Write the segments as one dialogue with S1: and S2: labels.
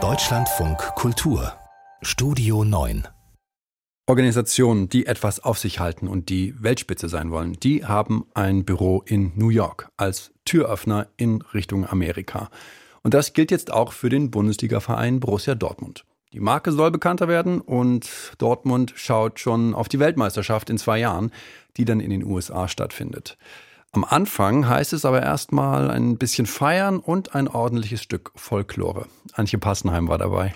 S1: Deutschlandfunk Kultur Studio 9
S2: Organisationen, die etwas auf sich halten und die Weltspitze sein wollen, die haben ein Büro in New York als Türöffner in Richtung Amerika. Und das gilt jetzt auch für den Bundesligaverein Borussia Dortmund. Die Marke soll bekannter werden und Dortmund schaut schon auf die Weltmeisterschaft in zwei Jahren, die dann in den USA stattfindet. Am Anfang heißt es aber erstmal ein bisschen feiern und ein ordentliches Stück Folklore. Antje Passenheim war dabei.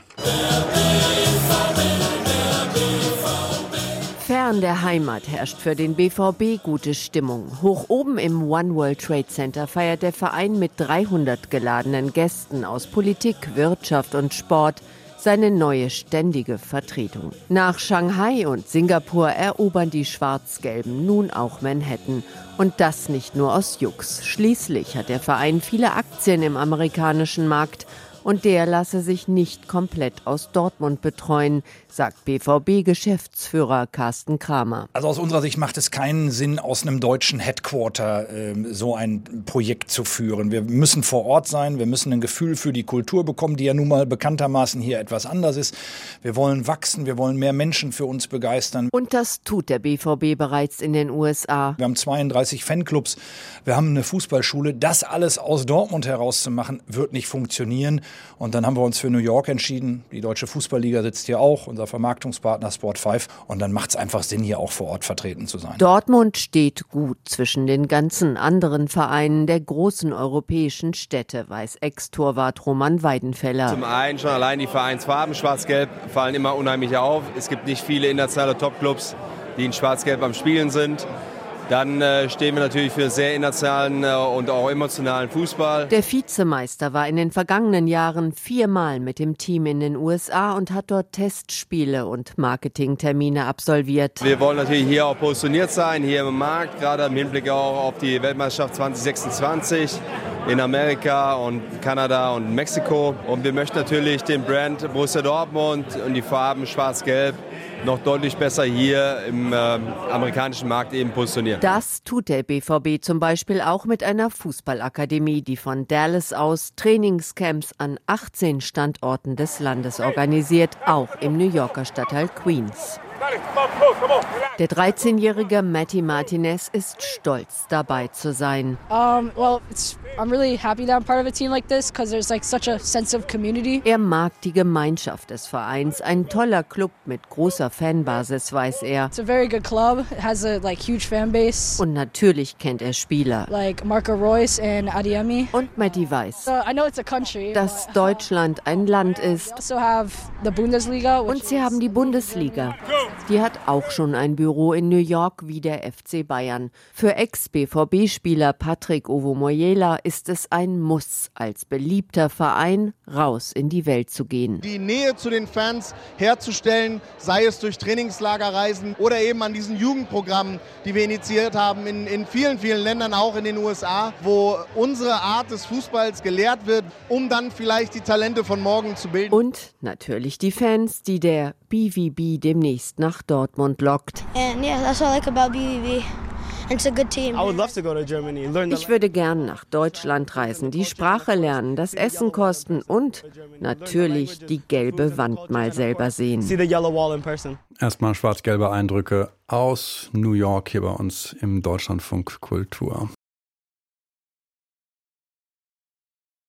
S3: Fern der Heimat herrscht für den BVB gute Stimmung. Hoch oben im One World Trade Center feiert der Verein mit 300 geladenen Gästen aus Politik, Wirtschaft und Sport seine neue ständige Vertretung. Nach Shanghai und Singapur erobern die Schwarz-Gelben nun auch Manhattan. Und das nicht nur aus Jux. Schließlich hat der Verein viele Aktien im amerikanischen Markt und der lasse sich nicht komplett aus Dortmund betreuen, sagt BVB-Geschäftsführer Carsten Kramer.
S4: Also aus unserer Sicht macht es keinen Sinn, aus einem deutschen Headquarter äh, so ein Projekt zu führen. Wir müssen vor Ort sein, wir müssen ein Gefühl für die Kultur bekommen, die ja nun mal bekanntermaßen hier etwas anders ist. Wir wollen wachsen, wir wollen mehr Menschen für uns begeistern.
S3: Und das tut der BVB bereits in den USA.
S4: Wir haben 32 Fanclubs, wir haben eine Fußballschule. Das alles aus Dortmund herauszumachen, wird nicht funktionieren. Und dann haben wir uns für New York entschieden. Die Deutsche Fußballliga sitzt hier auch, unser Vermarktungspartner Sport 5. Und dann macht es einfach Sinn, hier auch vor Ort vertreten zu sein.
S3: Dortmund steht gut zwischen den ganzen anderen Vereinen der großen europäischen Städte, weiß Ex-Torwart Roman Weidenfeller.
S5: Zum einen schon allein die Vereinsfarben, schwarz-gelb, fallen immer unheimlich auf. Es gibt nicht viele internationale Topclubs, die in schwarz-gelb am Spielen sind. Dann äh, stehen wir natürlich für sehr internationalen äh, und auch emotionalen Fußball.
S3: Der Vizemeister war in den vergangenen Jahren viermal mit dem Team in den USA und hat dort Testspiele und Marketingtermine absolviert.
S5: Wir wollen natürlich hier auch positioniert sein, hier im Markt, gerade im Hinblick auch auf die Weltmeisterschaft 2026 in Amerika und Kanada und Mexiko. Und wir möchten natürlich den Brand Borussia Dortmund und die Farben schwarz-gelb noch deutlich besser hier im äh, amerikanischen Markt eben positionieren.
S3: Das tut der BVB zum Beispiel auch mit einer Fußballakademie, die von Dallas aus Trainingscamps an 18 Standorten des Landes organisiert, auch im New Yorker Stadtteil Queens. Der 13-jährige Matty Martinez ist stolz, dabei zu sein.
S6: Um, well, I'm really happy that I'm part of a team like this because there's like such a sense of community.
S3: Er mag die Gemeinschaft des Vereins, ein toller Club mit großer Fanbasis, weiß er.
S6: It's a very good club. It has a like huge fan base.
S3: Und natürlich kennt er Spieler.
S6: Like Marco Reus and Adiemi.
S3: Und Matty weiß,
S6: So I know it's a country.
S3: dass Deutschland ein Land ist.
S6: Also have the Bundesliga. Which
S3: Und sie haben die Bundesliga. Die hat auch schon ein Büro in New York wie der FC Bayern. Für Ex-BVB-Spieler Patrick Ovomoyela ist es ein Muss, als beliebter Verein raus in die Welt zu gehen.
S7: die Nähe zu den Fans herzustellen, sei es durch Trainingslagerreisen oder eben an diesen Jugendprogrammen, die wir initiiert haben in, in vielen, vielen Ländern, auch in den USA, wo unsere Art des Fußballs gelehrt wird, um dann vielleicht die Talente von morgen zu bilden.
S3: Und natürlich die Fans, die der BVB demnächst nach Dortmund lockt.
S8: And yeah, that's what I like about BBB.
S3: Ich würde gern nach Deutschland reisen, die Sprache lernen, das Essen kosten und natürlich die gelbe Wand mal selber sehen.
S9: see the yellow wall in person.
S2: Erstmal schwarz-gelbe Eindrücke aus New York hier bei uns im Deutschlandfunk Kultur.